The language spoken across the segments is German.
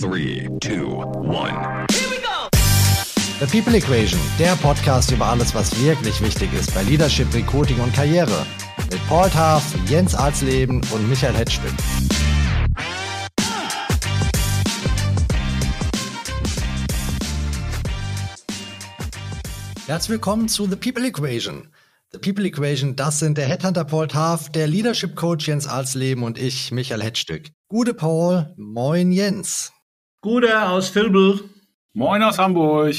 Three, two, one. The People Equation, der Podcast über alles, was wirklich wichtig ist bei Leadership, Recruiting und Karriere. Mit Paul Taff, Jens Arzleben und Michael Hetschwick. Herzlich willkommen zu The People Equation. The People Equation, das sind der Headhunter Paul Taff, der Leadership Coach Jens Arzleben und ich, Michael Hetschstück. Gute Paul, moin Jens. Gute aus Vilbel. Moin aus Hamburg.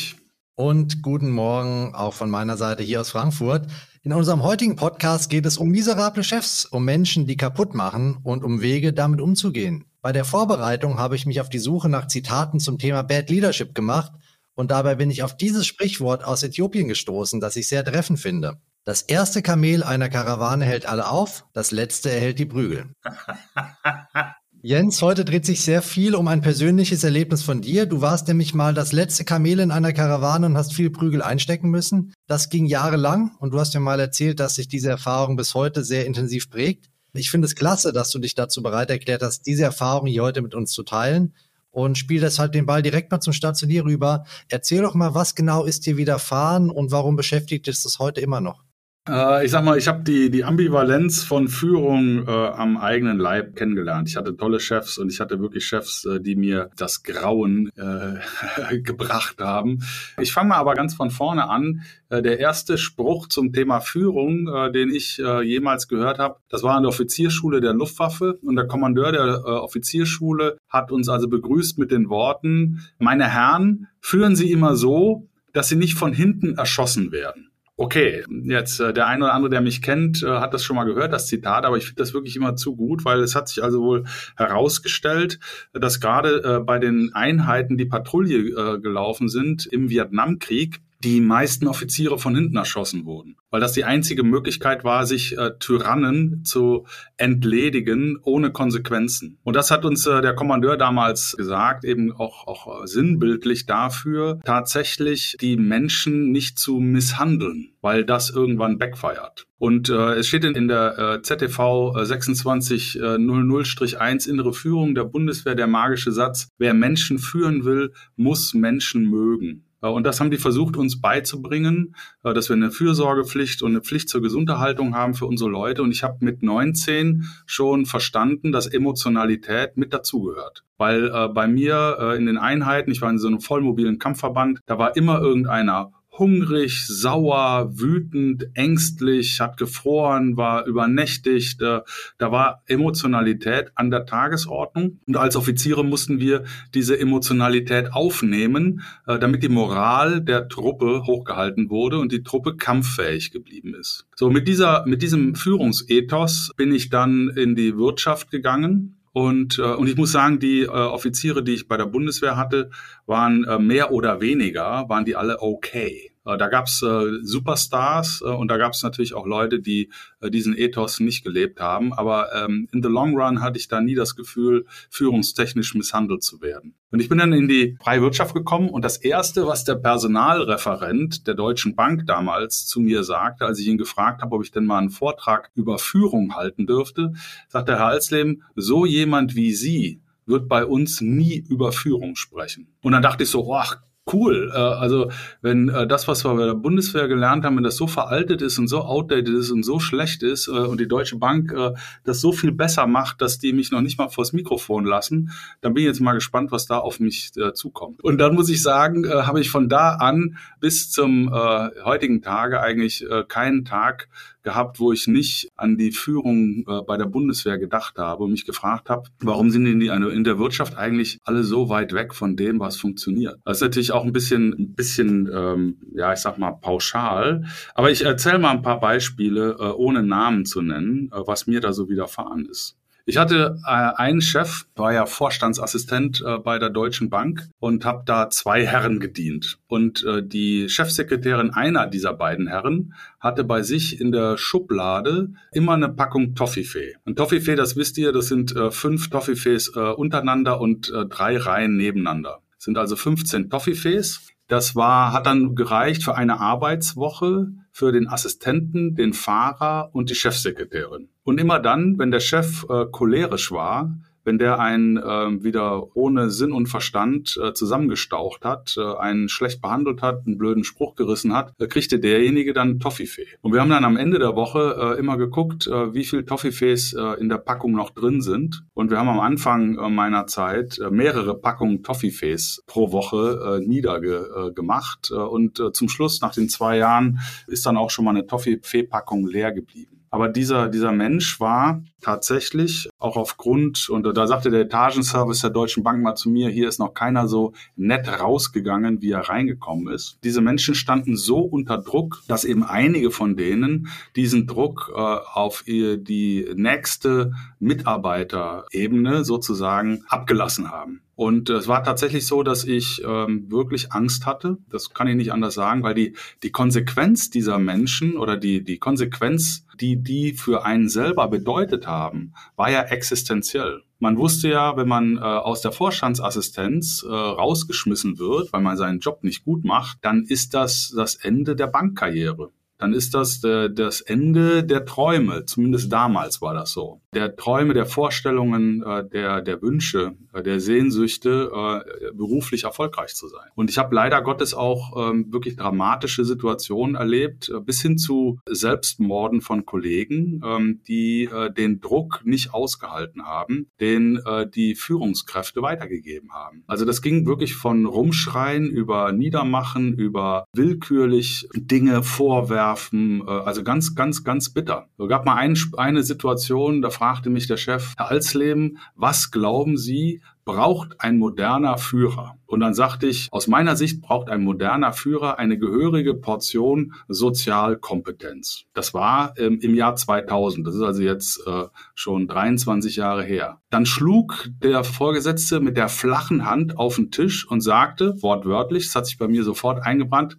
Und guten Morgen auch von meiner Seite hier aus Frankfurt. In unserem heutigen Podcast geht es um miserable Chefs, um Menschen, die kaputt machen und um Wege, damit umzugehen. Bei der Vorbereitung habe ich mich auf die Suche nach Zitaten zum Thema Bad Leadership gemacht und dabei bin ich auf dieses Sprichwort aus Äthiopien gestoßen, das ich sehr treffend finde. Das erste Kamel einer Karawane hält alle auf, das letzte erhält die Prügel. Jens, heute dreht sich sehr viel um ein persönliches Erlebnis von dir. Du warst nämlich mal das letzte Kamel in einer Karawane und hast viel Prügel einstecken müssen. Das ging jahrelang und du hast mir mal erzählt, dass sich diese Erfahrung bis heute sehr intensiv prägt. Ich finde es klasse, dass du dich dazu bereit erklärt hast, diese Erfahrung hier heute mit uns zu teilen und spiel deshalb den Ball direkt mal zum Start zu dir rüber. Erzähl doch mal, was genau ist dir widerfahren und warum beschäftigt es das heute immer noch? Äh, ich sag mal, ich habe die, die Ambivalenz von Führung äh, am eigenen Leib kennengelernt. Ich hatte tolle Chefs und ich hatte wirklich Chefs, äh, die mir das Grauen äh, gebracht haben. Ich fange mal aber ganz von vorne an. Äh, der erste Spruch zum Thema Führung, äh, den ich äh, jemals gehört habe, das war in der Offizierschule der Luftwaffe und der Kommandeur der äh, Offizierschule hat uns also begrüßt mit den Worten, meine Herren, führen Sie immer so, dass Sie nicht von hinten erschossen werden. Okay, jetzt äh, der eine oder andere, der mich kennt, äh, hat das schon mal gehört, das Zitat, aber ich finde das wirklich immer zu gut, weil es hat sich also wohl herausgestellt, dass gerade äh, bei den Einheiten, die Patrouille äh, gelaufen sind im Vietnamkrieg, die meisten Offiziere von hinten erschossen wurden, weil das die einzige Möglichkeit war, sich äh, Tyrannen zu entledigen ohne Konsequenzen. Und das hat uns äh, der Kommandeur damals gesagt, eben auch, auch sinnbildlich dafür, tatsächlich die Menschen nicht zu misshandeln, weil das irgendwann backfeiert. Und äh, es steht in, in der äh, ZTV 2600-1 innere Führung der Bundeswehr der magische Satz, wer Menschen führen will, muss Menschen mögen. Äh, und das haben die versucht, uns beizubringen, äh, dass wir eine Fürsorgepflicht und eine Pflicht zur Gesunderhaltung haben für unsere Leute. Und ich habe mit 19 schon verstanden, dass Emotionalität mit dazugehört. Weil äh, bei mir äh, in den Einheiten, ich war in so einem vollmobilen Kampfverband, da war immer irgendeiner hungrig, sauer, wütend, ängstlich, hat gefroren, war übernächtigt. Da war Emotionalität an der Tagesordnung. Und als Offiziere mussten wir diese Emotionalität aufnehmen, äh, damit die Moral der Truppe hochgehalten wurde und die Truppe kampffähig geblieben ist. So, mit dieser, mit diesem Führungsethos bin ich dann in die Wirtschaft gegangen und, äh, und ich muss sagen, die äh, Offiziere, die ich bei der Bundeswehr hatte, waren äh, mehr oder weniger, waren die alle okay. Äh, da gab's äh, Superstars äh, und da gab's natürlich auch Leute, die diesen Ethos nicht gelebt haben. Aber ähm, in the long run hatte ich da nie das Gefühl, führungstechnisch misshandelt zu werden. Und ich bin dann in die freie Wirtschaft gekommen und das Erste, was der Personalreferent der Deutschen Bank damals zu mir sagte, als ich ihn gefragt habe, ob ich denn mal einen Vortrag über Führung halten dürfte, sagte Herr Alsleben, so jemand wie Sie wird bei uns nie über Führung sprechen. Und dann dachte ich so, ach, cool. Äh, also wenn äh, das, was wir bei der Bundeswehr gelernt haben, wenn das so veraltet ist und so outdated ist und so schlecht ist äh, und die Deutsche Bank äh, das so viel besser macht, dass die mich noch nicht mal vors Mikrofon lassen, dann bin ich jetzt mal gespannt, was da auf mich äh, zukommt. Und dann muss ich sagen, äh, habe ich von da an bis zum äh, heutigen Tage eigentlich äh, keinen Tag gehabt, wo ich nicht an die Führung äh, bei der Bundeswehr gedacht habe und mich gefragt habe, warum sind denn die in der Wirtschaft eigentlich alle so weit weg von dem, was funktioniert? Das ist natürlich auch ein bisschen, ein bisschen, ähm, ja, ich sag mal pauschal. Aber ich erzähle mal ein paar Beispiele, äh, ohne Namen zu nennen, äh, was mir da so widerfahren ist. Ich hatte äh, einen Chef, war ja Vorstandsassistent äh, bei der Deutschen Bank und habe da zwei Herren gedient. Und äh, die Chefsekretärin einer dieser beiden Herren hatte bei sich in der Schublade immer eine Packung Toffifee. Und Toffifee, das wisst ihr, das sind äh, fünf Toffifees äh, untereinander und äh, drei Reihen nebeneinander. Das sind also 15 Toffifees. Das war, hat dann gereicht für eine Arbeitswoche für den Assistenten, den Fahrer und die Chefsekretärin. Und immer dann, wenn der Chef äh, cholerisch war, wenn der einen äh, wieder ohne Sinn und Verstand äh, zusammengestaucht hat, äh, einen schlecht behandelt hat, einen blöden Spruch gerissen hat, äh, kriegte derjenige dann Toffifee. Und wir haben dann am Ende der Woche äh, immer geguckt, äh, wie viel Toffifees äh, in der Packung noch drin sind. Und wir haben am Anfang äh, meiner Zeit äh, mehrere Packungen Toffifees pro Woche äh, niedergemacht. Äh, und äh, zum Schluss, nach den zwei Jahren, ist dann auch schon mal eine Toffifee-Packung leer geblieben. Aber dieser, dieser Mensch war tatsächlich auch aufgrund, und da sagte der Etagenservice der Deutschen Bank mal zu mir, hier ist noch keiner so nett rausgegangen, wie er reingekommen ist. Diese Menschen standen so unter Druck, dass eben einige von denen diesen Druck äh, auf die nächste Mitarbeiterebene sozusagen abgelassen haben. Und es war tatsächlich so, dass ich ähm, wirklich Angst hatte. Das kann ich nicht anders sagen, weil die, die Konsequenz dieser Menschen oder die, die Konsequenz, die die für einen selber bedeutet haben, war ja existenziell. Man wusste ja, wenn man äh, aus der Vorstandsassistenz äh, rausgeschmissen wird, weil man seinen Job nicht gut macht, dann ist das das Ende der Bankkarriere dann ist das äh, das Ende der Träume. Zumindest damals war das so. Der Träume, der Vorstellungen, äh, der, der Wünsche, äh, der Sehnsüchte, äh, beruflich erfolgreich zu sein. Und ich habe leider Gottes auch ähm, wirklich dramatische Situationen erlebt, bis hin zu Selbstmorden von Kollegen, ähm, die den Druck nicht ausgehalten haben, den die Führungskräfte weitergegeben haben. Also das ging wirklich von Rumschreien über Niedermachen, über willkürlich Dinge vorwerfen, werfen. Also ganz, ganz, ganz bitter. Es gab mal ein, eine Situation, da fragte mich der Chef, Herr Alsleben, was glauben Sie, braucht ein moderner Führer? Und dann sagte ich, aus meiner Sicht braucht ein moderner Führer eine gehörige Portion Sozialkompetenz. Das war ähm, im Jahr 2000. Das ist also jetzt äh, schon 23 Jahre her. Dann schlug der Vorgesetzte mit der flachen Hand auf den Tisch und sagte, wortwörtlich, das hat sich bei mir sofort eingebrannt,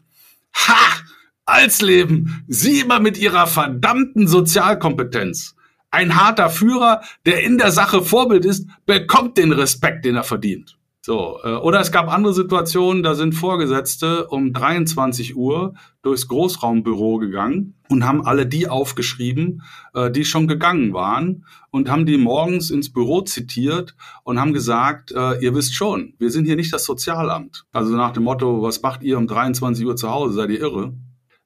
Ha! als Leben. Sie immer mit ihrer verdammten Sozialkompetenz. Ein harter Führer, der in der Sache Vorbild ist, bekommt den Respekt, den er verdient. So, äh, oder es gab andere Situationen, da sind Vorgesetzte um 23 Uhr durchs Großraumbüro gegangen und haben alle die aufgeschrieben, äh, die schon gegangen waren und haben die morgens ins Büro zitiert und haben gesagt, äh, ihr wisst schon, wir sind hier nicht das Sozialamt. Also nach dem Motto, was macht ihr um 23 Uhr zu Hause, seid ihr irre?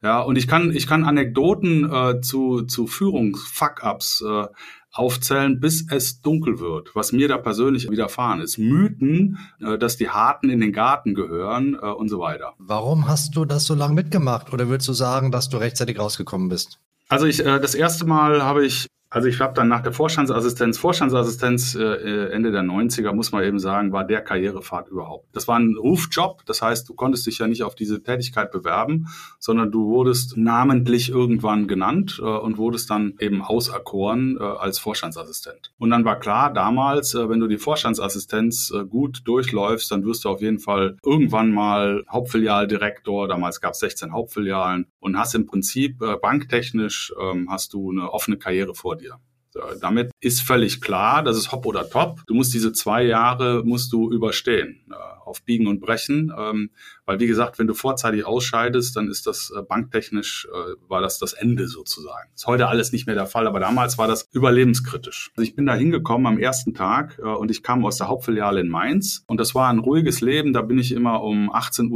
Ja, und ich kann, ich kann Anekdoten äh, zu, zu Führungsfuck-Ups äh, aufzählen, bis es dunkel wird, was mir da persönlich widerfahren ist. Mythen, äh, dass die Harten in den Garten gehören äh, und so weiter. Warum hast du das so lange mitgemacht? Oder würdest du sagen, dass du rechtzeitig rausgekommen bist? Also ich, äh, das erste Mal habe ich also ich habe dann nach der Vorstandsassistenz, Vorstandsassistenz äh, äh Ende der 90er, muss man eben sagen, war der Karrierepfad überhaupt. Das war ein Rufjob, das heißt, du konntest dich ja nicht auf diese Tätigkeit bewerben, sondern du wurdest namentlich irgendwann genannt äh, und wurdest dann eben auserkoren äh, als Vorstandsassistent. Und dann war klar, damals, äh, wenn du die Vorstandsassistenz äh, gut durchläufst, dann wirst du auf jeden Fall irgendwann mal Hauptfilialdirektor, damals gab es 16 Hauptfilialen und hast im Prinzip äh, banktechnisch ähm, hast du eine offene Karriere vor dir. Damit ist völlig klar, das ist hopp oder top. Du musst diese zwei Jahre musst du überstehen, auf Biegen und Brechen. Ähm, weil wie gesagt, wenn du vorzeitig ausscheidest, dann ist das äh, banktechnisch, äh, war das das Ende sozusagen. Ist heute alles nicht mehr der Fall, aber damals war das überlebenskritisch. Also ich bin da hingekommen am ersten Tag äh, und ich kam aus der Hauptfiliale in Mainz und das war ein ruhiges Leben. Da bin ich immer um 18.37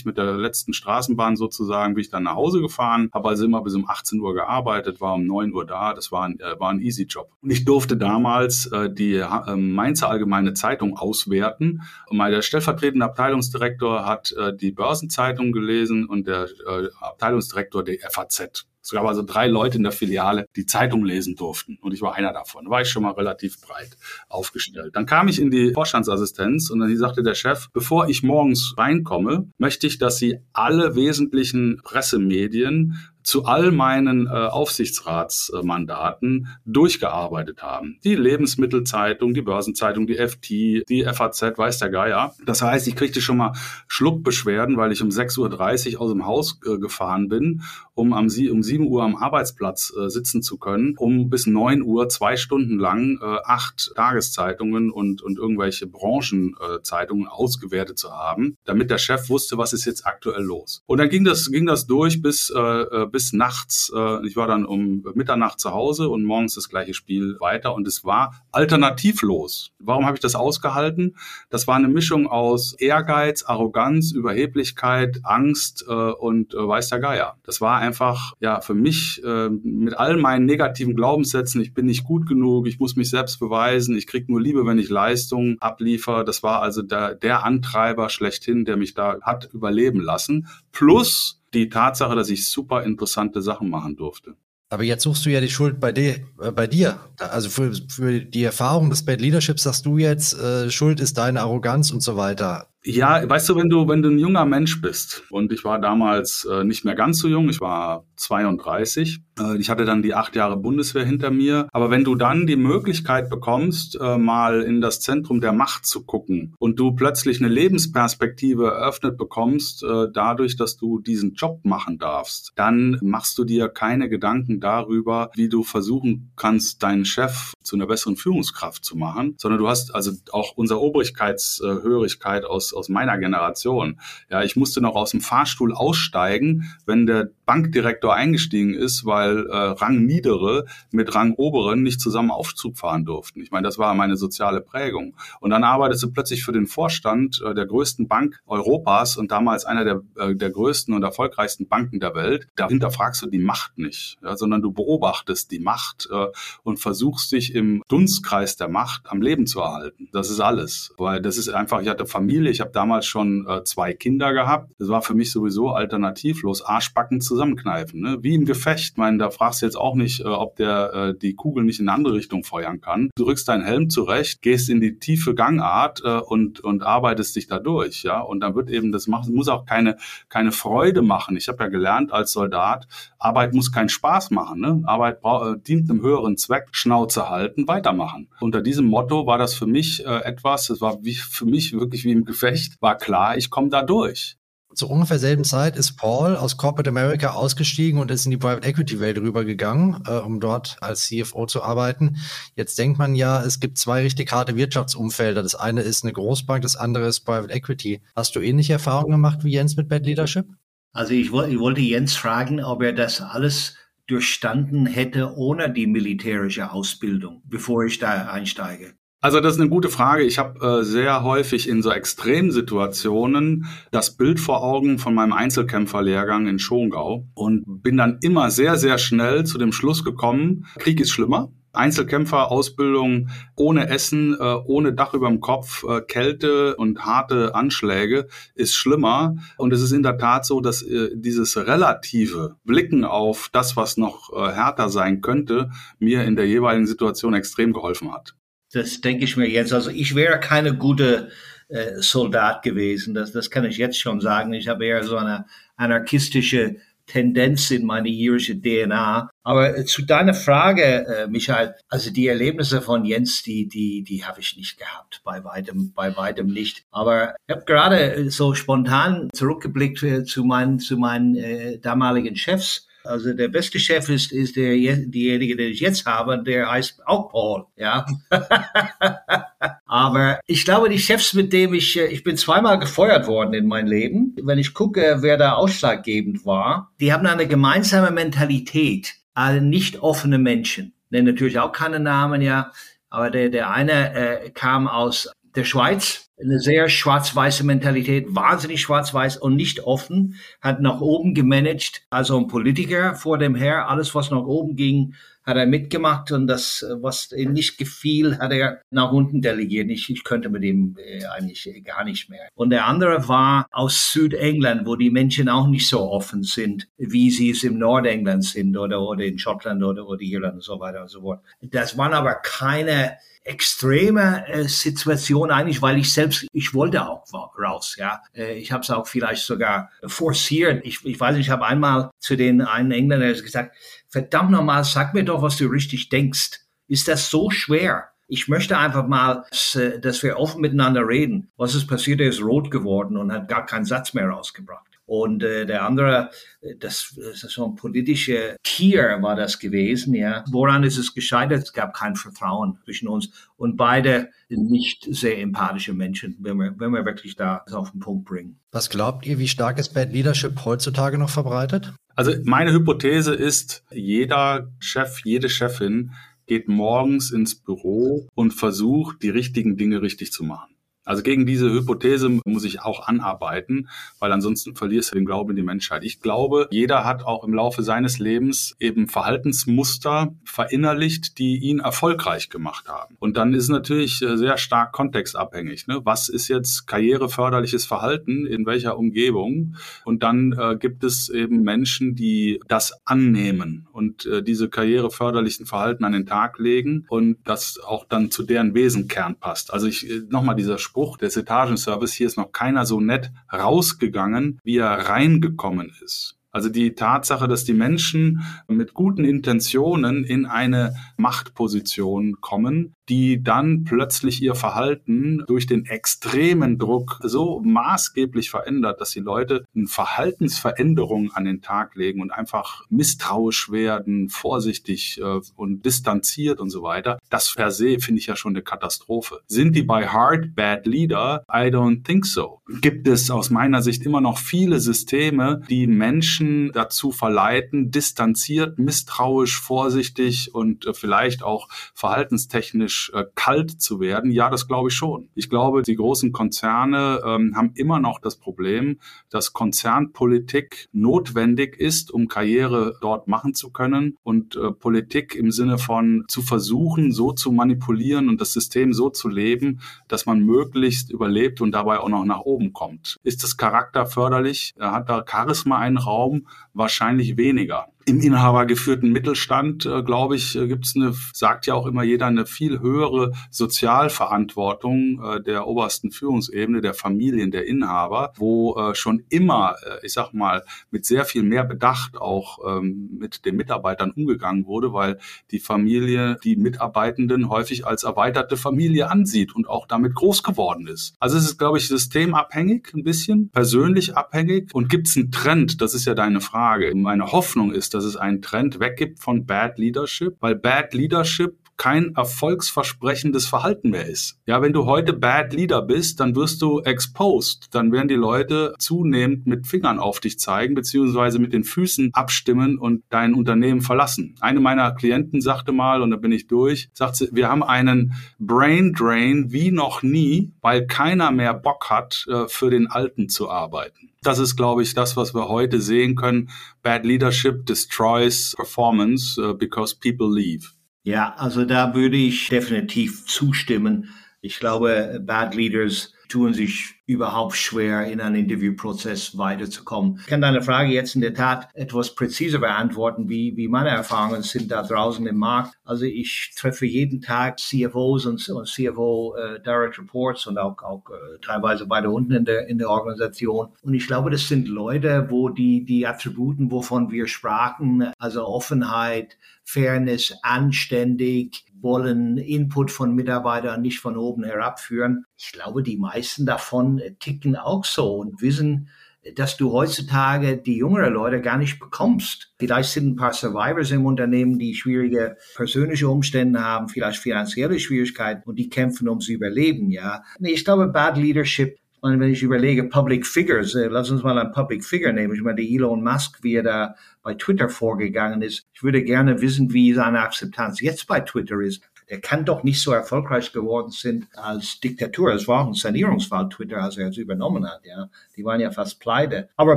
Uhr mit der letzten Straßenbahn sozusagen, bin ich dann nach Hause gefahren, habe also immer bis um 18 Uhr gearbeitet, war um 9 Uhr da. Das war ein, war ein easy Job. Und ich durfte damals die Mainzer Allgemeine Zeitung auswerten. Und der stellvertretende Abteilungsdirektor hat äh, die Börsenzeitung gelesen und der äh, Abteilungsdirektor der FAZ. Es gab also drei Leute in der Filiale, die Zeitung lesen durften. Und ich war einer davon. Da war ich schon mal relativ breit aufgestellt. Dann kam ich in die Vorstandsassistenz und dann sagte der Chef, bevor ich morgens reinkomme, möchte ich, dass Sie alle wesentlichen Pressemedien zu all meinen äh, Aufsichtsratsmandaten durchgearbeitet haben. Die Lebensmittelzeitung, die Börsenzeitung, die FT, die FAZ, weiß der Geier. Das heißt, ich kriegte schon mal Schluckbeschwerden, weil ich um 6.30 Uhr aus dem Haus äh, gefahren bin um um 7 Uhr am Arbeitsplatz äh, sitzen zu können, um bis 9 Uhr zwei Stunden lang äh, acht Tageszeitungen und, und irgendwelche Branchenzeitungen äh, ausgewertet zu haben, damit der Chef wusste, was ist jetzt aktuell los. Und dann ging das, ging das durch bis, äh, äh bis nachts. Äh, ich war dann um Mitternacht zu Hause und morgens das gleiche Spiel weiter und es war alternativlos. Warum habe ich das ausgehalten? Das war eine Mischung aus Ehrgeiz, Arroganz, Überheblichkeit, Angst äh, und äh, weiß der Geier. Das war einfach ja für mich äh, mit all meinen negativen Glaubenssätzen, ich bin nicht gut genug, ich muss mich selbst beweisen, ich kriege nur Liebe, wenn ich Leistung abliefer. Das war also der, der Antreiber schlechthin, der mich da hat überleben lassen. Plus die Tatsache, dass ich super interessante Sachen machen durfte. Aber jetzt suchst du ja die Schuld bei, dir, äh, bei dir. Also für, für die Erfahrung des Bad Leaderships sagst du jetzt, äh, Schuld ist deine Arroganz und so weiter. Ja, weißt du, wenn du, wenn du ein junger Mensch bist und ich war damals äh, nicht mehr ganz so jung, ich war 32, äh, ich hatte dann die acht Jahre Bundeswehr hinter mir, aber wenn du dann die Möglichkeit bekommst, äh, mal in das Zentrum der Macht zu gucken und du plötzlich eine Lebensperspektive eröffnet bekommst, äh, dadurch, dass du diesen Job machen darfst, dann machst du dir keine Gedanken darüber, wie du versuchen kannst, deinen Chef zu einer besseren Führungskraft zu machen, sondern du hast also auch unsere Obrigkeitshörigkeit aus aus, meiner Generation. Ja, ich musste noch aus dem Fahrstuhl aussteigen, wenn der Bankdirektor eingestiegen ist, weil äh, Rangniedere mit Rangoberen nicht zusammen Aufzug fahren durften. Ich meine, das war meine soziale Prägung. Und dann arbeitest du plötzlich für den Vorstand äh, der größten Bank Europas und damals einer der, äh, der größten und erfolgreichsten Banken der Welt. Dahinter fragst du die Macht nicht, ja, sondern du beobachtest die Macht äh, und versuchst dich im Dunstkreis der Macht am Leben zu erhalten. Das ist alles. Weil das ist einfach, ich hatte Familie, ich habe damals schon äh, zwei Kinder gehabt. Das war für mich sowieso alternativlos. Arschbacken zusammenkneifen, ne? wie im Gefecht. Ich meine, da fragst du jetzt auch nicht, äh, ob der äh, die Kugel nicht in eine andere Richtung feuern kann. Du rückst deinen Helm zurecht, gehst in die tiefe Gangart äh, und, und arbeitest dich da durch. Ja? Und dann wird eben, das macht, muss auch keine, keine Freude machen. Ich habe ja gelernt als Soldat, Arbeit muss keinen Spaß machen. Ne? Arbeit äh, dient einem höheren Zweck, Schnauze halten, weitermachen. Unter diesem Motto war das für mich äh, etwas, das war wie, für mich wirklich wie im Gefecht Gefecht war klar, ich komme da durch. Zu ungefähr selben Zeit ist Paul aus Corporate America ausgestiegen und ist in die Private Equity Welt rübergegangen, äh, um dort als CFO zu arbeiten. Jetzt denkt man ja, es gibt zwei richtig harte Wirtschaftsumfelder. Das eine ist eine Großbank, das andere ist Private Equity. Hast du ähnliche Erfahrungen gemacht wie Jens mit Bad Leadership? Also ich, ich wollte Jens fragen, ob er das alles durchstanden hätte ohne die militärische Ausbildung, bevor ich da einsteige. Also das ist eine gute Frage. Ich habe äh, sehr häufig in so Extremsituationen das Bild vor Augen von meinem Einzelkämpferlehrgang in Schongau und bin dann immer sehr, sehr schnell zu dem Schluss gekommen, Krieg ist schlimmer. Einzelkämpferausbildung ohne Essen, äh, ohne Dach über dem Kopf, äh, Kälte und harte Anschläge ist schlimmer. Und es ist in der Tat so, dass äh, dieses relative Blicken auf das, was noch äh, härter sein könnte, mir in der jeweiligen Situation extrem geholfen hat. Das denke ich mir jetzt. Also ich wäre keine gute äh, Soldat gewesen. Das, das kann ich jetzt schon sagen. Ich habe eher so eine anarchistische Tendenz in meine irische DNA. Aber äh, zu deiner Frage, äh, Michael, also die Erlebnisse von Jens, die, die, die habe ich nicht gehabt, bei weitem, bei weitem nicht. Aber ich habe gerade so spontan zurückgeblickt äh, zu meinen, zu meinen äh, damaligen Chefs also der beste Chef ist, ist der, diejenige, den ich jetzt habe, der heißt auch Paul, ja. Aber ich glaube, die Chefs, mit denen ich, äh, ich bin zweimal gefeuert worden in meinem Leben. Wenn ich gucke, wer da ausschlaggebend war, die haben eine gemeinsame Mentalität, alle nicht offene Menschen. Nenne natürlich auch keine Namen, ja. Aber der, der eine äh, kam aus der Schweiz, eine sehr schwarz-weiße Mentalität, wahnsinnig schwarz-weiß und nicht offen, hat nach oben gemanagt, also ein Politiker vor dem Herr, alles was nach oben ging, hat er mitgemacht und das, was ihm nicht gefiel, hat er nach unten delegiert. Ich, ich könnte mit ihm äh, eigentlich gar nicht mehr. Und der andere war aus Südengland, wo die Menschen auch nicht so offen sind, wie sie es im Nordengland sind oder, oder in Schottland oder, oder Irland und so weiter und so fort. Das waren aber keine extreme äh, Situation eigentlich, weil ich selbst, ich wollte auch raus, ja. Äh, ich habe es auch vielleicht sogar forciert. Ich, ich weiß nicht, ich habe einmal zu den einen Engländern gesagt, verdammt nochmal, sag mir doch, was du richtig denkst. Ist das so schwer? Ich möchte einfach mal, dass wir offen miteinander reden. Was ist passiert? Er ist rot geworden und hat gar keinen Satz mehr rausgebracht. Und äh, der andere, äh, das, das ist so ein politischer Tier war das gewesen, ja. Woran ist es gescheitert? Es gab kein Vertrauen zwischen uns. Und beide nicht sehr empathische Menschen, wenn wir, wenn wir wirklich da auf den Punkt bringen. Was glaubt ihr, wie stark ist Bad Leadership heutzutage noch verbreitet? Also meine Hypothese ist, jeder Chef, jede Chefin geht morgens ins Büro und versucht, die richtigen Dinge richtig zu machen. Also gegen diese Hypothese muss ich auch anarbeiten, weil ansonsten verlierst du den Glauben in die Menschheit. Ich glaube, jeder hat auch im Laufe seines Lebens eben Verhaltensmuster verinnerlicht, die ihn erfolgreich gemacht haben. Und dann ist natürlich äh, sehr stark kontextabhängig. Ne? Was ist jetzt karriereförderliches Verhalten in welcher Umgebung? Und dann äh, gibt es eben Menschen, die das annehmen und äh, diese karriereförderlichen Verhalten an den Tag legen und das auch dann zu deren Wesenkern passt. Also ich äh, nochmal dieser Spruch, Spruch des Etagenservice, hier ist noch keiner so nett rausgegangen, wie er reingekommen ist. Also die Tatsache, dass die Menschen mit guten Intentionen in eine Machtposition kommen, die dann plötzlich ihr Verhalten durch den extremen Druck so maßgeblich verändert, dass die Leute eine Verhaltensveränderung an den Tag legen und einfach misstrauisch werden, vorsichtig äh, und distanziert und so weiter. Das per se finde ich ja schon eine Katastrophe. Sind die bei Hard Bad Leader? I don't think so. Gibt es aus meiner Sicht immer noch viele Systeme, die Menschen dazu verleiten, distanziert, misstrauisch, vorsichtig und äh, vielleicht auch verhaltenstechnisch äh, kalt zu werden? Ja, das glaube ich schon. Ich glaube, die großen Konzerne ähm, haben immer noch das Problem, dass Konzernpolitik notwendig ist, um Karriere dort machen zu können und äh, Politik im Sinne von zu versuchen, so zu manipulieren und das System so zu leben, dass man möglichst überlebt und dabei auch noch nach oben kommt. Ist das Charakter förderlich? Hat da Charisma einen Raum? Wahrscheinlich weniger. Im inhabergeführten Mittelstand, äh, glaube ich, äh, gibt es eine, sagt ja auch immer jeder, eine viel höhere Sozialverantwortung äh, der obersten Führungsebene, der Familien, der Inhaber, wo äh, schon immer, äh, ich sag mal, mit sehr viel mehr Bedacht auch ähm, mit den Mitarbeitern umgegangen wurde, weil die Familie die Mitarbeitenden häufig als erweiterte Familie ansieht und auch damit groß geworden ist. Also es ist, glaube ich, systemabhängig ein bisschen, persönlich abhängig. Und gibt es einen Trend? Das ist ja deine Frage. Meine Hoffnung ist, dass es einen Trend weggibt von Bad Leadership, weil Bad Leadership kein erfolgsversprechendes Verhalten mehr ist. Ja, wenn du heute Bad Leader bist, dann wirst du exposed. Dann werden die Leute zunehmend mit Fingern auf dich zeigen, beziehungsweise mit den Füßen abstimmen und dein Unternehmen verlassen. Eine meiner Klienten sagte mal, und da bin ich durch, sagt sie, wir haben einen Brain Drain wie noch nie, weil keiner mehr Bock hat, äh, für den Alten zu arbeiten. Das ist, glaube ich, das, was wir heute sehen können. Bad leadership destroys performance uh, because people leave. Ja, also da würde ich definitiv zustimmen. Ich glaube, Bad Leaders tun sich überhaupt schwer, in einen Interviewprozess weiterzukommen. Ich kann deine Frage jetzt in der Tat etwas präziser beantworten, wie, wie meine Erfahrungen sind da draußen im Markt. Also ich treffe jeden Tag CFOs und, und CFO äh, Direct Reports und auch, auch äh, teilweise weiter unten in der, in der Organisation. Und ich glaube, das sind Leute, wo die, die Attributen, wovon wir sprachen, also Offenheit, Fairness, anständig, wollen Input von Mitarbeitern nicht von oben herabführen. Ich glaube, die meisten davon ticken auch so und wissen, dass du heutzutage die jüngeren Leute gar nicht bekommst. Vielleicht sind ein paar Survivors im Unternehmen, die schwierige persönliche Umstände haben, vielleicht finanzielle Schwierigkeiten und die kämpfen ums Überleben, ja. Ich glaube, Bad Leadership und wenn ich überlege, Public Figures, äh, lass uns mal ein Public Figure nehmen. Ich meine, Elon Musk, wie er da bei Twitter vorgegangen ist. Ich würde gerne wissen, wie seine Akzeptanz jetzt bei Twitter ist der kann doch nicht so erfolgreich geworden sind als Diktatur. Es war auch ein Sanierungsfall, Twitter, als er es übernommen hat. Ja, die waren ja fast pleite. Aber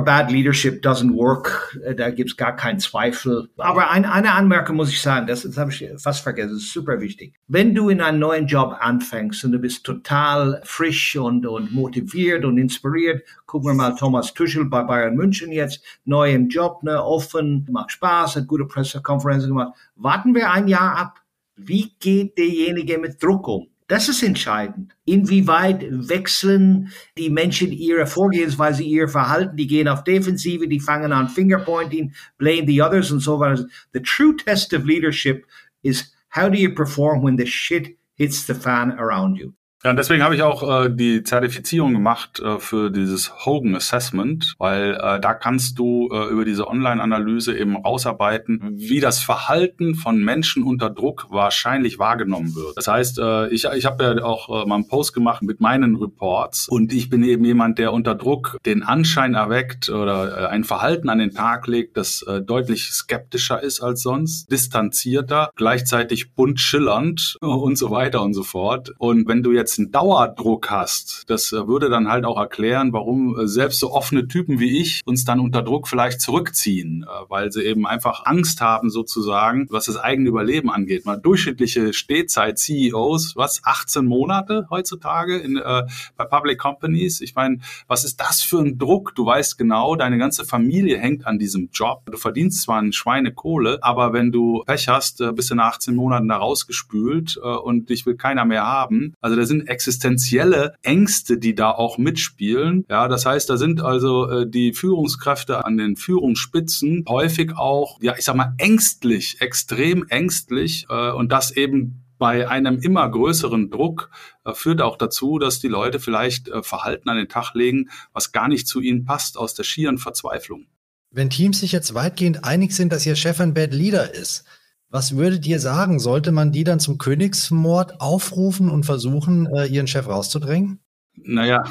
bad leadership doesn't work. Äh, da gibt's gar keinen Zweifel. Aber ein, eine Anmerkung muss ich sagen, das, das habe ich fast vergessen. Das ist super wichtig. Wenn du in einen neuen Job anfängst und du bist total frisch und, und motiviert und inspiriert, gucken wir mal Thomas Tuchel bei Bayern München jetzt, neu im Job, ne, offen, macht Spaß, hat gute Pressekonferenzen gemacht. Warten wir ein Jahr ab wie geht derjenige mit Druck um? Das ist entscheidend. Inwieweit wechseln die Menschen ihre Vorgehensweise, ihr Verhalten? Die gehen auf Defensive, die fangen an Fingerpointing, blame the others und so weiter. The true test of leadership is how do you perform when the shit hits the fan around you? Ja, und deswegen habe ich auch äh, die Zertifizierung gemacht äh, für dieses Hogan Assessment, weil äh, da kannst du äh, über diese Online-Analyse eben ausarbeiten, wie das Verhalten von Menschen unter Druck wahrscheinlich wahrgenommen wird. Das heißt, äh, ich, ich habe ja auch äh, mal einen Post gemacht mit meinen Reports und ich bin eben jemand, der unter Druck den Anschein erweckt oder äh, ein Verhalten an den Tag legt, das äh, deutlich skeptischer ist als sonst, distanzierter, gleichzeitig bunt schillernd und so weiter und so fort. Und wenn du jetzt jetzt einen Dauerdruck hast, das äh, würde dann halt auch erklären, warum äh, selbst so offene Typen wie ich uns dann unter Druck vielleicht zurückziehen, äh, weil sie eben einfach Angst haben sozusagen, was das eigene Überleben angeht. Mal durchschnittliche Stehzeit-CEOs, was 18 Monate heutzutage in, äh, bei Public Companies. Ich meine, was ist das für ein Druck? Du weißt genau, deine ganze Familie hängt an diesem Job. Du verdienst zwar ein Schweinekohle, aber wenn du Pech hast, bist du nach 18 Monaten da rausgespült äh, und dich will keiner mehr haben. Also da sind existenzielle Ängste, die da auch mitspielen. Ja, das heißt, da sind also äh, die Führungskräfte an den Führungsspitzen häufig auch, ja, ich sag mal, ängstlich, extrem ängstlich äh, und das eben bei einem immer größeren Druck äh, führt auch dazu, dass die Leute vielleicht äh, Verhalten an den Tag legen, was gar nicht zu ihnen passt, aus der schieren Verzweiflung. Wenn Teams sich jetzt weitgehend einig sind, dass ihr Chef ein Bad Leader ist, was würdet ihr sagen? Sollte man die dann zum Königsmord aufrufen und versuchen, äh, ihren Chef rauszudrängen? Naja,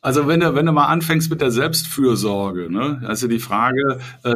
also wenn du, wenn du mal anfängst mit der Selbstfürsorge, ne, also die Frage, äh,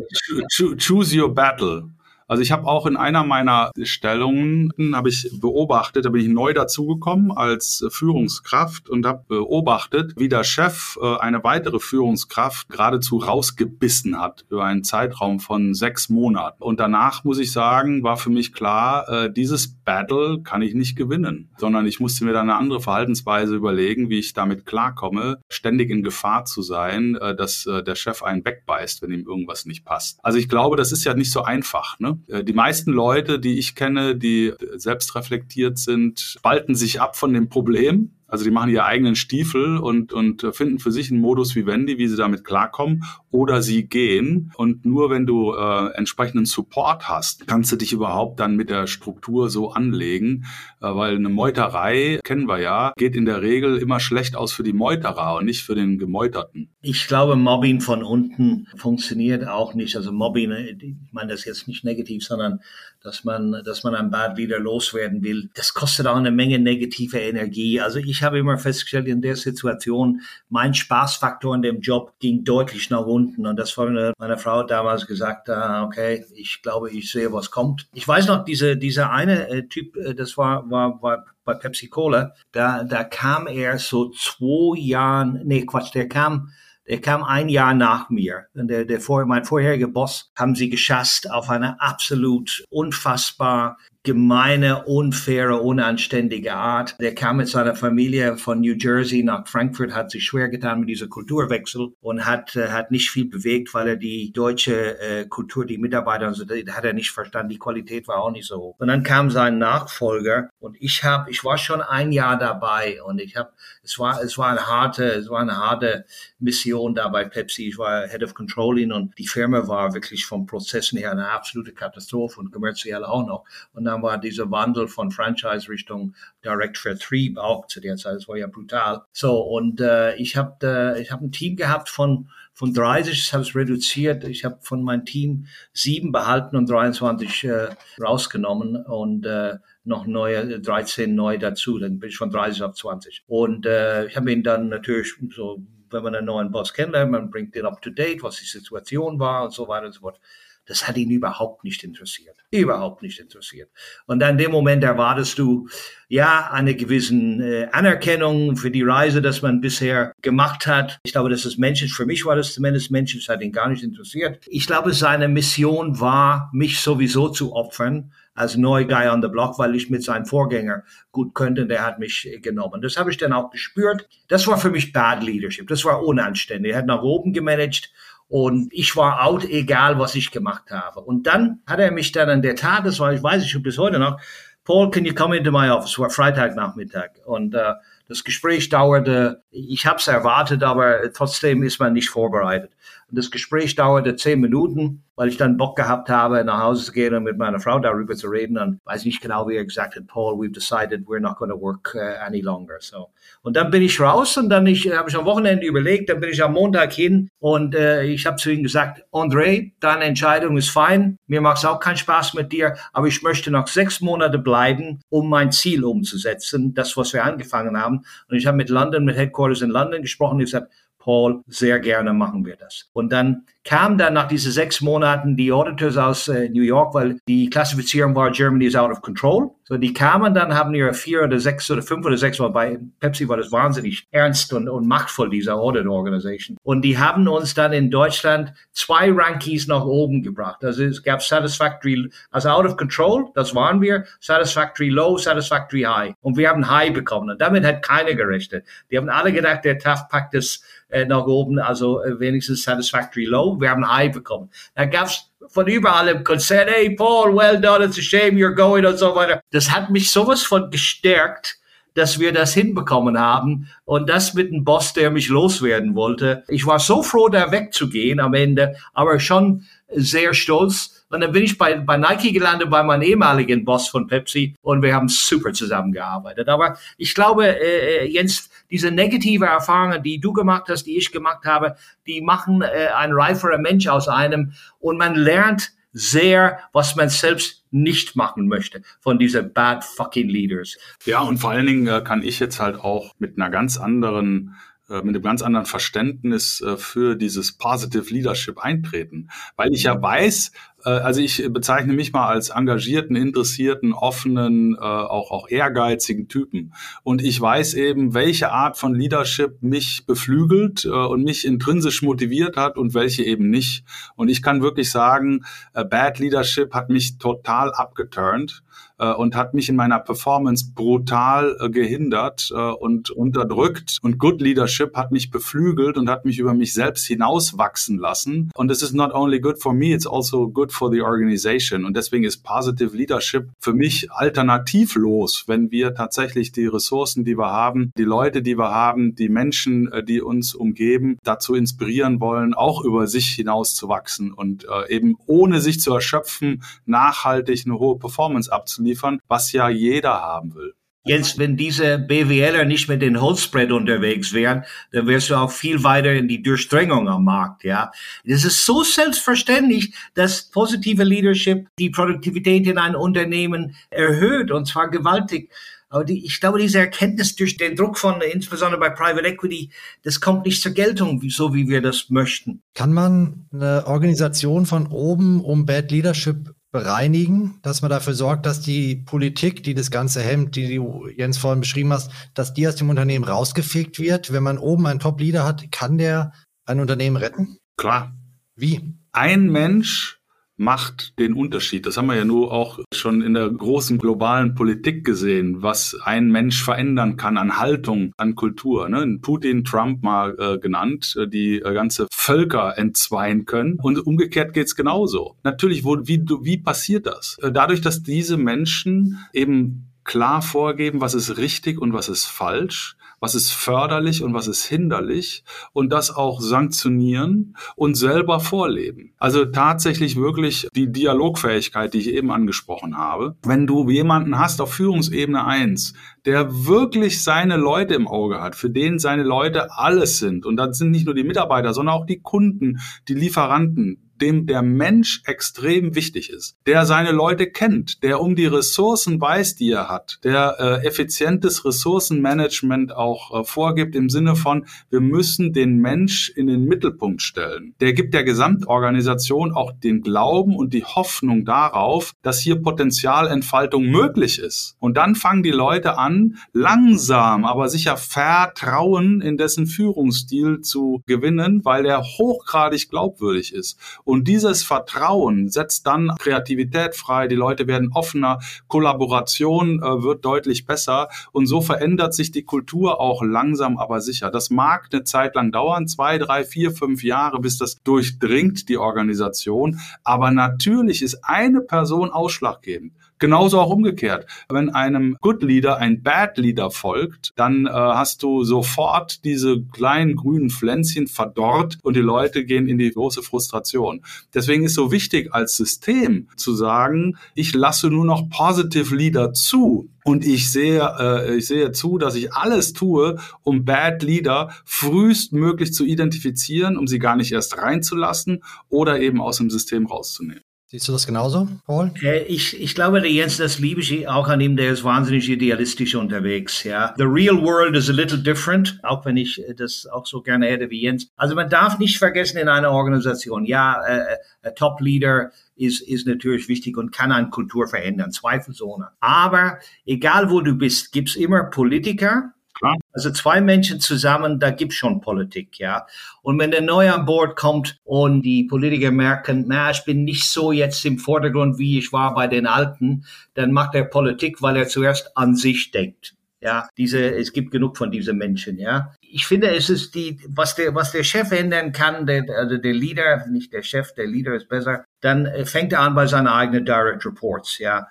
choose your battle. Also ich habe auch in einer meiner Stellungen habe ich beobachtet, da bin ich neu dazugekommen als Führungskraft und habe beobachtet, wie der Chef äh, eine weitere Führungskraft geradezu rausgebissen hat über einen Zeitraum von sechs Monaten. Und danach muss ich sagen, war für mich klar, äh, dieses Battle kann ich nicht gewinnen, sondern ich musste mir dann eine andere Verhaltensweise überlegen, wie ich damit klarkomme, ständig in Gefahr zu sein, äh, dass der Chef einen wegbeißt, wenn ihm irgendwas nicht passt. Also ich glaube, das ist ja nicht so einfach. Ne? Äh, die meisten Leute, die ich kenne, die selbst reflektiert sind, spalten sich ab von dem Problem also die machen ihre eigenen Stiefel und, und finden für sich einen Modus vivendi, wie sie damit klarkommen. Oder sie gehen. Und nur wenn du äh, entsprechenden Support hast, kannst du dich überhaupt dann mit der Struktur so anlegen. Äh, weil eine Meuterei, kennen wir ja, geht in der Regel immer schlecht aus für die Meuterer und nicht für den Gemeuterten. Ich glaube, Mobbing von unten funktioniert auch nicht. Also Mobbing, ich meine das jetzt nicht negativ, sondern dass man, dass man ein Bad wieder loswerden will. Das kostet auch eine Menge negative Energie. Also ich habe immer festgestellt, in der Situation, mein Spaßfaktor in dem Job ging deutlich nach unten. Und das von meiner Frau damals gesagt, ah, okay, ich glaube, ich sehe, was kommt. Ich weiß noch, diese, dieser eine äh, Typ, äh, das war, war, war bei Pepsi Cola, da, da kam er so zwei Jahren, nee, Quatsch, der kam der kam ein Jahr nach mir. Und der, der vor, mein vorheriger Boss haben sie geschasst auf eine absolut unfassbar gemeine, unfaire, unanständige Art. Der kam mit seiner Familie von New Jersey nach Frankfurt, hat sich schwer getan mit dieser Kulturwechsel und hat, äh, hat nicht viel bewegt, weil er die deutsche äh, Kultur, die Mitarbeiter, also hat er nicht verstanden, die Qualität war auch nicht so hoch. Und dann kam sein Nachfolger und ich habe, ich war schon ein Jahr dabei und ich habe, es war, es war eine harte, es war eine harte Mission da bei Pepsi. Ich war Head of Controlling und die Firma war wirklich vom Prozessen her eine absolute Katastrophe und kommerziell auch noch. Und dann war dieser Wandel von Franchise Richtung Direct Vertrieb auch zu der Zeit. Das war ja brutal. So, und äh, ich habe äh, hab ein Team gehabt von von 30, ich habe es reduziert. Ich habe von meinem Team sieben behalten und 23 äh, rausgenommen und äh, noch neue 13 neu dazu. Dann bin ich von 30 auf 20. Und äh, ich habe ihn dann natürlich so, wenn man einen neuen Boss kennenlernt, man bringt den up to date, was die Situation war und so weiter und so fort. Das hat ihn überhaupt nicht interessiert. Überhaupt nicht interessiert. Und dann in dem Moment erwartest du, ja, eine gewissen äh, Anerkennung für die Reise, dass man bisher gemacht hat. Ich glaube, das ist menschlich. Für mich war das zumindest menschlich. Das hat ihn gar nicht interessiert. Ich glaube, seine Mission war, mich sowieso zu opfern als neu Guy on the Block, weil ich mit seinem Vorgänger gut könnte. Der hat mich genommen. Das habe ich dann auch gespürt. Das war für mich Bad Leadership. Das war unanständig. Er hat nach oben gemanagt und ich war out, egal was ich gemacht habe. Und dann hat er mich dann an der Tat, das war, ich weiß ich bis heute noch, Paul, can you come into my office? War Freitagnachmittag. Und äh, das Gespräch dauerte, ich habe es erwartet, aber trotzdem ist man nicht vorbereitet. Das Gespräch dauerte zehn Minuten, weil ich dann Bock gehabt habe, nach Hause zu gehen und mit meiner Frau darüber zu reden. Und weiß nicht genau, wie er gesagt hat, Paul, we've decided we're not going to work uh, any longer. So. Und dann bin ich raus und dann ich, habe ich am Wochenende überlegt, dann bin ich am Montag hin und äh, ich habe zu ihm gesagt, André, deine Entscheidung ist fein, mir macht es auch keinen Spaß mit dir, aber ich möchte noch sechs Monate bleiben, um mein Ziel umzusetzen, das, was wir angefangen haben. Und ich habe mit London, mit Headquarters in London gesprochen und gesagt, Paul, sehr gerne machen wir das. Und dann kam dann nach diesen sechs Monaten die Auditors aus äh, New York, weil die Klassifizierung war, Germany is out of control. So, die kamen dann, haben ihre vier oder sechs oder fünf oder sechs, weil bei Pepsi war das wahnsinnig ernst und, und machtvoll, dieser Audit Organization. Und die haben uns dann in Deutschland zwei Rankings nach oben gebracht. Also es gab Satisfactory, also out of control, das waren wir, Satisfactory low, Satisfactory high. Und wir haben high bekommen. Und damit hat keiner gerechnet. Die haben alle gedacht, der TAF packt es äh, nach oben, also äh, wenigstens Satisfactory low. Wir haben high bekommen. Da gab's von überall im Konzert, hey Paul, well done, it's a shame you're going und so weiter. Das hat mich sowas von gestärkt, dass wir das hinbekommen haben und das mit einem Boss, der mich loswerden wollte. Ich war so froh, da wegzugehen am Ende, aber schon sehr stolz. Und dann bin ich bei, bei Nike gelandet, bei meinem ehemaligen Boss von Pepsi und wir haben super zusammengearbeitet. Aber ich glaube, äh, Jens, diese negative Erfahrungen, die du gemacht hast, die ich gemacht habe, die machen äh, ein reiferer Mensch aus einem und man lernt sehr, was man selbst nicht machen möchte von diese bad fucking leaders. Ja, und vor allen Dingen äh, kann ich jetzt halt auch mit einer ganz anderen äh, mit einem ganz anderen Verständnis äh, für dieses Positive Leadership eintreten. Weil ich ja weiß, äh, also ich bezeichne mich mal als engagierten, interessierten, offenen, auch, auch ehrgeizigen Typen. Und ich weiß eben, welche Art von Leadership mich beflügelt und mich intrinsisch motiviert hat und welche eben nicht. Und ich kann wirklich sagen, Bad Leadership hat mich total abgeturnt äh, und hat mich in meiner Performance brutal äh, gehindert äh, und unterdrückt. Und Good Leadership hat mich beflügelt und hat mich über mich selbst hinauswachsen lassen. Und es ist not only good for me, it's also good for the organization. Und deswegen ist Positive Leadership für mich alternativlos, wenn wir tatsächlich die Ressourcen, die wir haben, die Leute, die wir haben, die Menschen, äh, die uns umgeben, dazu inspirieren wollen, auch über sich hinauszuwachsen und äh, eben ohne sich zu erschöpfen, nachhaltig eine hohe Performance abzuliefern liefern, was ja jeder haben will. Jetzt, wenn diese BWLer nicht mit den Holzbrett unterwegs wären, dann wärst du auch viel weiter in die Durchdringung am Markt, ja. Es ist so selbstverständlich, dass positive Leadership die Produktivität in einem Unternehmen erhöht, und zwar gewaltig. Aber die, ich glaube, diese Erkenntnis durch den Druck von, insbesondere bei Private Equity, das kommt nicht zur Geltung, so wie wir das möchten. Kann man eine Organisation von oben um Bad Leadership bereinigen, dass man dafür sorgt, dass die Politik, die das ganze Hemd, die du Jens vorhin beschrieben hast, dass die aus dem Unternehmen rausgefegt wird. Wenn man oben einen Top-Leader hat, kann der ein Unternehmen retten? Klar. Wie? Ein Mensch macht den Unterschied. Das haben wir ja nur auch schon in der großen globalen Politik gesehen, was ein Mensch verändern kann an Haltung, an Kultur. Ne? Putin, Trump mal äh, genannt, äh, die äh, ganze Völker entzweien können. Und umgekehrt geht's genauso. Natürlich, wo, wie, wie passiert das? Äh, dadurch, dass diese Menschen eben klar vorgeben, was ist richtig und was ist falsch, was ist förderlich und was ist hinderlich und das auch sanktionieren und selber vorleben. Also tatsächlich wirklich die Dialogfähigkeit, die ich eben angesprochen habe. Wenn du jemanden hast auf Führungsebene eins, der wirklich seine Leute im Auge hat, für den seine Leute alles sind und das sind nicht nur die Mitarbeiter, sondern auch die Kunden, die Lieferanten, dem der Mensch extrem wichtig ist, der seine Leute kennt, der um die Ressourcen weiß, die er hat, der äh, effizientes Ressourcenmanagement auch äh, vorgibt im Sinne von, wir müssen den Mensch in den Mittelpunkt stellen. Der gibt der Gesamtorganisation auch den Glauben und die Hoffnung darauf, dass hier Potenzialentfaltung möglich ist. Und dann fangen die Leute an, langsam, aber sicher Vertrauen in dessen Führungsstil zu gewinnen, weil er hochgradig glaubwürdig ist. Und dieses Vertrauen setzt dann Kreativität frei, die Leute werden offener, Kollaboration äh, wird deutlich besser und so verändert sich die Kultur auch langsam, aber sicher. Das mag eine Zeit lang dauern, zwei, drei, vier, fünf Jahre, bis das durchdringt die Organisation. Aber natürlich ist eine Person ausschlaggebend. Genauso auch umgekehrt. Wenn einem Good Leader ein Bad Leader folgt, dann äh, hast du sofort diese kleinen grünen Pflänzchen verdorrt und die Leute gehen in die große Frustration. Deswegen ist so wichtig als System zu sagen, ich lasse nur noch Positive Leader zu. Und ich sehe, äh, ich sehe zu, dass ich alles tue, um Bad Leader frühestmöglich zu identifizieren, um sie gar nicht erst reinzulassen oder eben aus dem System rauszunehmen. Siehst du das genauso, Paul? Äh, ich, ich glaube, Jens, das liebe ich auch an ihm, der ist wahnsinnig idealistisch unterwegs, ja. The real world is a little different, auch wenn ich äh, das auch so gerne hätte wie Jens. Also man darf nicht vergessen in einer Organisation, ja, äh, äh Top Leader ist, ist natürlich wichtig und kann eine Kultur verändern, zweifelsohne. Aber egal wo du bist, gibt's immer Politiker, Klar. Also zwei Menschen zusammen, da gibt's schon Politik, ja. Und wenn der neu an Bord kommt und die Politiker merken, na, ich bin nicht so jetzt im Vordergrund, wie ich war bei den Alten, dann macht er Politik, weil er zuerst an sich denkt. Ja, diese, es gibt genug von diesen Menschen, ja. Ich finde, es ist die, was der, was der Chef ändern kann, der, also der Leader, nicht der Chef, der Leader ist besser, dann fängt er an bei seinen eigenen Direct Reports, ja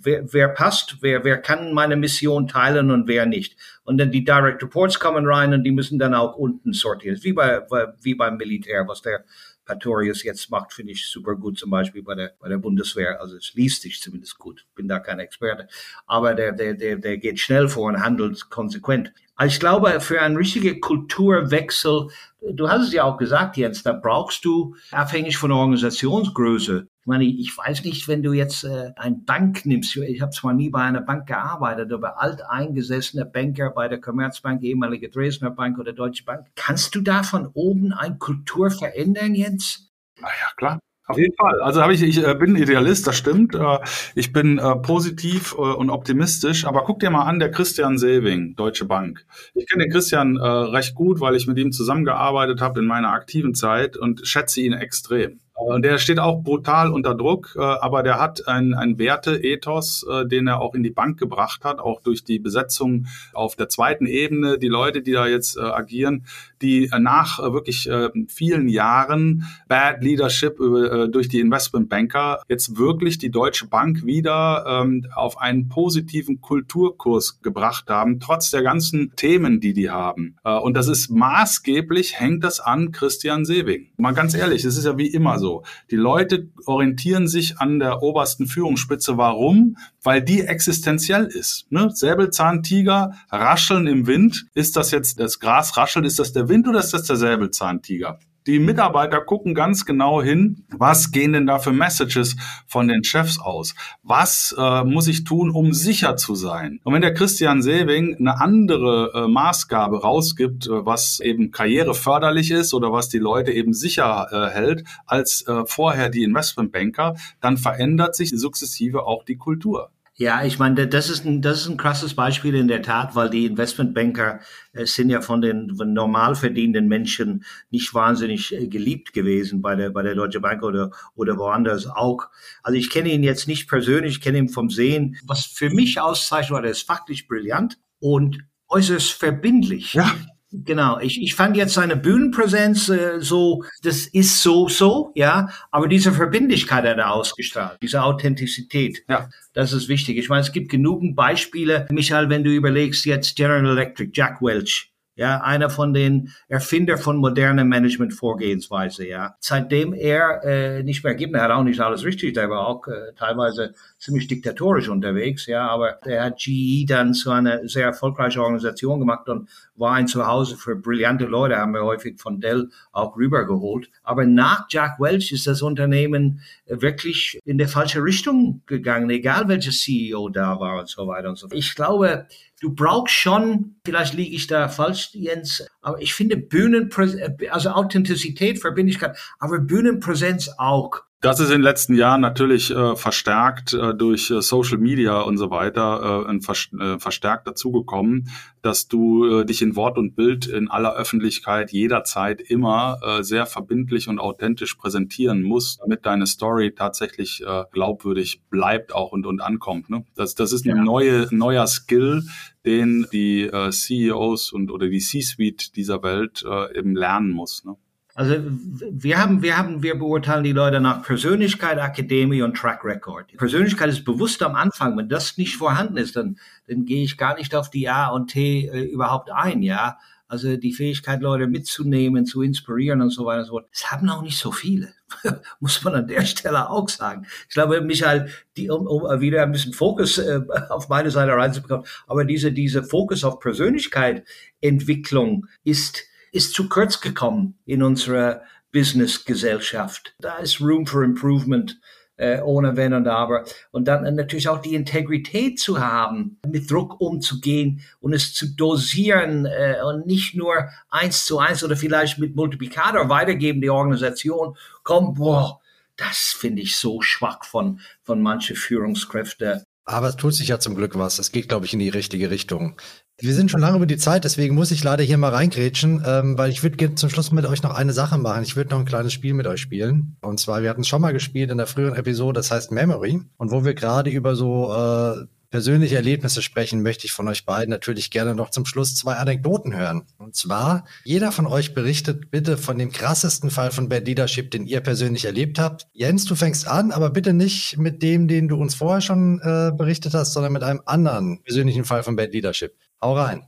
wer, wer passt, wer, wer kann meine Mission teilen und wer nicht. Und dann die Direct Reports kommen rein und die müssen dann auch unten sortieren. Wie bei, wie beim Militär, was der Patorius jetzt macht, finde ich super gut, zum Beispiel bei der, bei der Bundeswehr. Also es liest sich zumindest gut. Bin da kein Experte. Aber der, der, der, der geht schnell vor und handelt konsequent. Ich glaube, für einen richtigen Kulturwechsel, du hast es ja auch gesagt, Jens, da brauchst du, abhängig von der Organisationsgröße, ich meine, ich weiß nicht, wenn du jetzt äh, ein Bank nimmst, ich habe zwar nie bei einer Bank gearbeitet, aber alteingesessene Banker bei der Commerzbank, ehemalige Dresdner Bank oder Deutsche Bank, kannst du da von oben eine Kultur verändern, Jens? Na ja, klar. Auf jeden Fall. Also habe ich, ich äh, bin Idealist, das stimmt. Äh, ich bin äh, positiv und optimistisch. Aber guck dir mal an, der Christian Selving, Deutsche Bank. Ich kenne den Christian recht gut, weil ich mit ihm zusammengearbeitet habe in meiner aktiven Zeit und schätze ihn extrem. Und der steht auch brutal unter Druck, äh, aber der hat ein, ein Werte-Ethos, äh, den er auch in die Bank gebracht hat, auch durch die Besetzung auf der zweiten Ebene. Die Leute, die da jetzt äh, agieren, die nach wirklich vielen Jahren Bad Leadership durch die Investmentbanker jetzt wirklich die Deutsche Bank wieder ähm, auf einen positiven Kulturkurs gebracht haben, trotz der ganzen Themen, die die haben. Und das ist maßgeblich, hängt das an Christian Sewing. Mal ganz ehrlich, es ist ja wie immer so. Die Leute orientieren sich an der obersten Führungsspitze. Warum? Weil die existenziell ist. Ne? Säbelzahntiger rascheln im Wind. Ist das jetzt das Gras raschelt? Ist das der Wind oder ist das der Säbelzahntiger? Die Mitarbeiter gucken ganz genau hin, was gehen denn da für Messages von den Chefs aus? Was äh, muss ich tun, um sicher zu sein? Und wenn der Christian Sewing eine andere äh, Maßgabe rausgibt, äh, was eben karriereförderlich ist oder was die Leute eben sicher äh, hält, als äh, vorher die Investmentbanker, dann verändert sich sukzessive auch die Kultur. Ja, ich meine, das ist ein, das ist ein krasses Beispiel in der Tat, weil die Investmentbanker äh, sind ja von den normal verdienenden Menschen nicht wahnsinnig äh, geliebt gewesen bei der, bei der Deutsche Bank oder, oder woanders auch. Also ich kenne ihn jetzt nicht persönlich, ich kenne ihn vom Sehen. Was für mich auszeichnet, war, der ist faktisch brillant und äußerst verbindlich. Ja. Genau, ich, ich fand jetzt seine Bühnenpräsenz äh, so, das ist so, so, ja, aber diese Verbindlichkeit hat er ausgestrahlt, diese Authentizität, ja. das ist wichtig. Ich meine, es gibt genügend Beispiele, Michael, wenn du überlegst, jetzt General Electric, Jack Welch, ja, einer von den Erfinder von moderner Management-Vorgehensweise, ja. Seitdem er äh, nicht mehr gibt, er hat auch nicht alles richtig, der war auch äh, teilweise ziemlich diktatorisch unterwegs, ja, aber er hat GE dann zu einer sehr erfolgreichen Organisation gemacht und war ein Zuhause für brillante Leute, haben wir häufig von Dell auch rübergeholt. Aber nach Jack Welch ist das Unternehmen wirklich in der falsche Richtung gegangen, egal welcher CEO da war und so weiter und so fort. Ich glaube, du brauchst schon, vielleicht liege ich da falsch, Jens, aber ich finde Bühnenpräsenz, also Authentizität, Verbindlichkeit, aber Bühnenpräsenz auch. Das ist in den letzten Jahren natürlich äh, verstärkt äh, durch äh, Social Media und so weiter äh, vers äh, verstärkt dazugekommen, dass du äh, dich in Wort und Bild in aller Öffentlichkeit jederzeit immer äh, sehr verbindlich und authentisch präsentieren musst, damit deine Story tatsächlich äh, glaubwürdig bleibt auch und, und ankommt. Ne? Das, das ist ein ja. neue, neuer Skill, den die äh, CEOs und oder die C-Suite dieser Welt äh, eben lernen muss. Ne? Also wir haben, wir haben, wir beurteilen die Leute nach Persönlichkeit, Akademie und Track Record. Persönlichkeit ist bewusst am Anfang. Wenn das nicht vorhanden ist, dann, dann gehe ich gar nicht auf die A und T äh, überhaupt ein, ja. Also die Fähigkeit, Leute mitzunehmen, zu inspirieren und so weiter und so fort. Das haben auch nicht so viele. Muss man an der Stelle auch sagen. Ich glaube, Michael, die, um, um wieder ein bisschen Fokus äh, auf meine Seite reinzubekommen, aber diese, diese Fokus auf Persönlichkeit, Entwicklung ist, ist zu kurz gekommen in unserer Business-Gesellschaft. Da ist Room for Improvement äh, ohne Wenn und Aber. Und dann natürlich auch die Integrität zu haben, mit Druck umzugehen und es zu dosieren äh, und nicht nur eins zu eins oder vielleicht mit Multiplikator weitergeben, die Organisation. Komm, boah, das finde ich so schwach von, von manche Führungskräfte. Aber es tut sich ja zum Glück was. Es geht, glaube ich, in die richtige Richtung. Wir sind schon lange über die Zeit, deswegen muss ich leider hier mal reingrätschen, ähm, weil ich würde zum Schluss mit euch noch eine Sache machen. Ich würde noch ein kleines Spiel mit euch spielen. Und zwar, wir hatten es schon mal gespielt in der früheren Episode, das heißt Memory. Und wo wir gerade über so äh, persönliche Erlebnisse sprechen, möchte ich von euch beiden natürlich gerne noch zum Schluss zwei Anekdoten hören. Und zwar, jeder von euch berichtet bitte von dem krassesten Fall von Bad Leadership, den ihr persönlich erlebt habt. Jens, du fängst an, aber bitte nicht mit dem, den du uns vorher schon äh, berichtet hast, sondern mit einem anderen persönlichen Fall von Bad Leadership. Hau rein.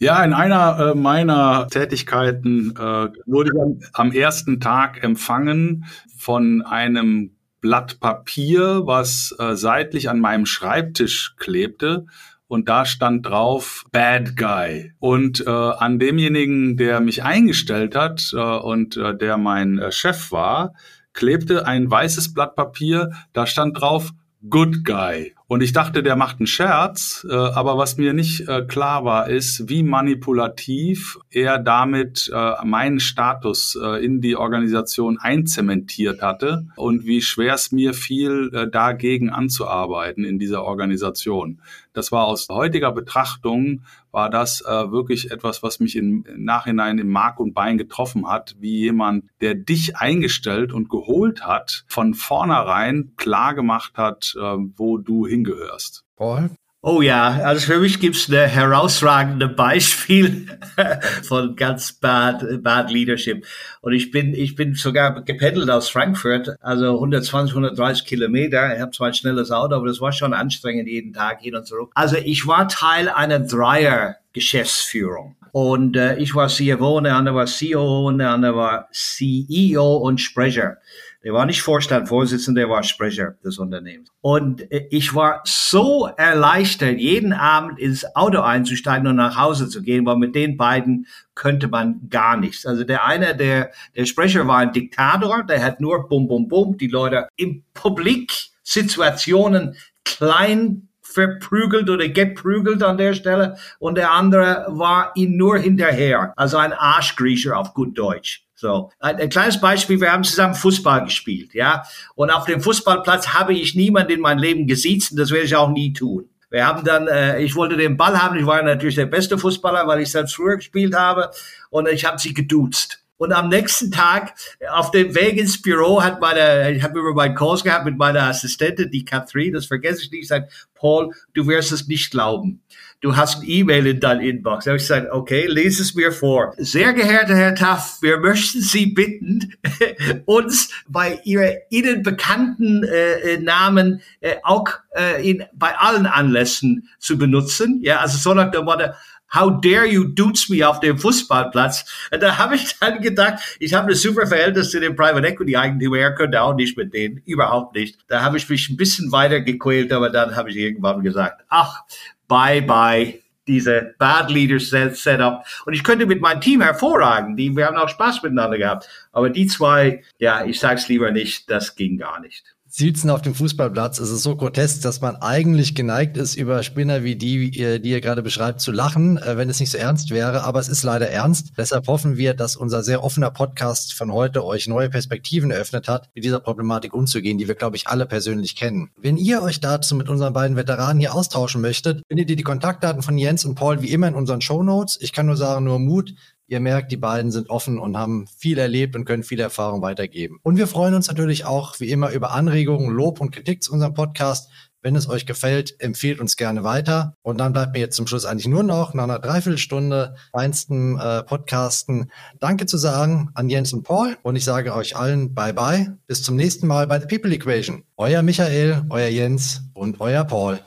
Ja, in einer äh, meiner Tätigkeiten äh, wurde ich am, ersten Tag empfangen von einem Blatt Papier, was äh, seitlich an meinem Schreibtisch klebte. Und da stand drauf Bad Guy. Und äh, an demjenigen, der mich eingestellt hat äh, und äh, der mein äh, Chef war, klebte ein weißes Blatt Papier. Da stand drauf Good Guy. Und ich dachte, der macht einen Scherz, äh, aber was mir nicht äh, klar war, ist, wie manipulativ er damit äh, meinen Status äh, in die Organisation einzementiert hatte und wie schwer es mir fiel, äh, dagegen anzuarbeiten in dieser Organisation. Das war aus heutiger Betrachtung, war das äh, wirklich etwas, was mich im Nachhinein im Mark und Bein getroffen hat, wie jemand, der dich eingestellt und geholt hat, von vornherein klar gemacht hat, wo du hin hingehörst. Paul? Oh ja, also für mich gibt's eine herausragende Beispiel von ganz bad, bad Leadership. Und ich bin, ich bin sogar gependelt aus Frankfurt, also 120, 130 Kilometer. Ich habe zwar ein schnelles Auto, aber das war schon anstrengend jeden Tag hin und zurück. Also ich war Teil einer Dreier-Geschäftsführung. Und äh, ich war CFO, und der andere war CEO und der andere war CEO und Sprecher. Der war nicht Vorstand, Vorsitzender, der war Sprecher des Unternehmens. Und äh, ich war so erleichtert, jeden Abend ins Auto einzusteigen und nach Hause zu gehen, weil mit den beiden könnte man gar nichts. Also der eine, der, der Sprecher war ein Diktator, der hat nur bum, bum, bum, die Leute im Publik Situationen klein verprügelt oder geprügelt an der Stelle und der andere war ihn nur hinterher, also ein Arschgriecher auf gut Deutsch. So, ein, ein, kleines Beispiel, wir haben zusammen Fußball gespielt, ja, und auf dem Fußballplatz habe ich niemanden in meinem Leben gesiezt und das werde ich auch nie tun. Wir haben dann, äh, ich wollte den Ball haben, ich war natürlich der beste Fußballer, weil ich selbst früher gespielt habe und ich habe sie geduzt. Und am nächsten Tag auf dem Weg ins Büro hat meine, ich habe über meinen Kurs gehabt mit meiner Assistentin, die Catherine, das vergesse ich nicht, sagt, Paul, du wirst es nicht glauben. Du hast ein E-Mail in deinem Inbox. Da habe ich gesagt, okay, lese es mir vor. Sehr geehrter Herr Taff, wir möchten Sie bitten, uns bei Ihrer Ihnen bekannten äh, äh, Namen äh, auch äh, in, bei allen Anlässen zu benutzen. Ja, also so nach der Motto, How dare you dudes me auf dem Fußballplatz? Und da habe ich dann gedacht, ich habe ein super Verhältnis zu dem Private Equity Eigentümer, er könnte auch nicht mit denen, überhaupt nicht. Da habe ich mich ein bisschen weiter gequält, aber dann habe ich irgendwann gesagt, ach, bye bye, diese Bad Leaders Setup. Und ich könnte mit meinem Team hervorragen, die, wir haben auch Spaß miteinander gehabt. Aber die zwei, ja, ich sag's lieber nicht, das ging gar nicht. Sitzen auf dem Fußballplatz ist es so grotesk, dass man eigentlich geneigt ist, über Spinner wie die, die ihr gerade beschreibt, zu lachen, äh, wenn es nicht so ernst wäre. Aber es ist leider ernst. Deshalb hoffen wir, dass unser sehr offener Podcast von heute euch neue Perspektiven eröffnet hat, mit dieser Problematik umzugehen, die wir, glaube ich, alle persönlich kennen. Wenn ihr euch dazu mit unseren beiden Veteranen hier austauschen möchtet, findet ihr die Kontaktdaten von Jens und Paul wie immer in unseren Show Notes. Ich kann nur sagen, nur Mut. Ihr merkt, die beiden sind offen und haben viel erlebt und können viel Erfahrung weitergeben. Und wir freuen uns natürlich auch wie immer über Anregungen, Lob und Kritik zu unserem Podcast. Wenn es euch gefällt, empfehlt uns gerne weiter. Und dann bleibt mir jetzt zum Schluss eigentlich nur noch nach einer Dreiviertelstunde feinstem äh, Podcasten Danke zu sagen an Jens und Paul. Und ich sage euch allen Bye-bye. Bis zum nächsten Mal bei The People Equation. Euer Michael, euer Jens und euer Paul.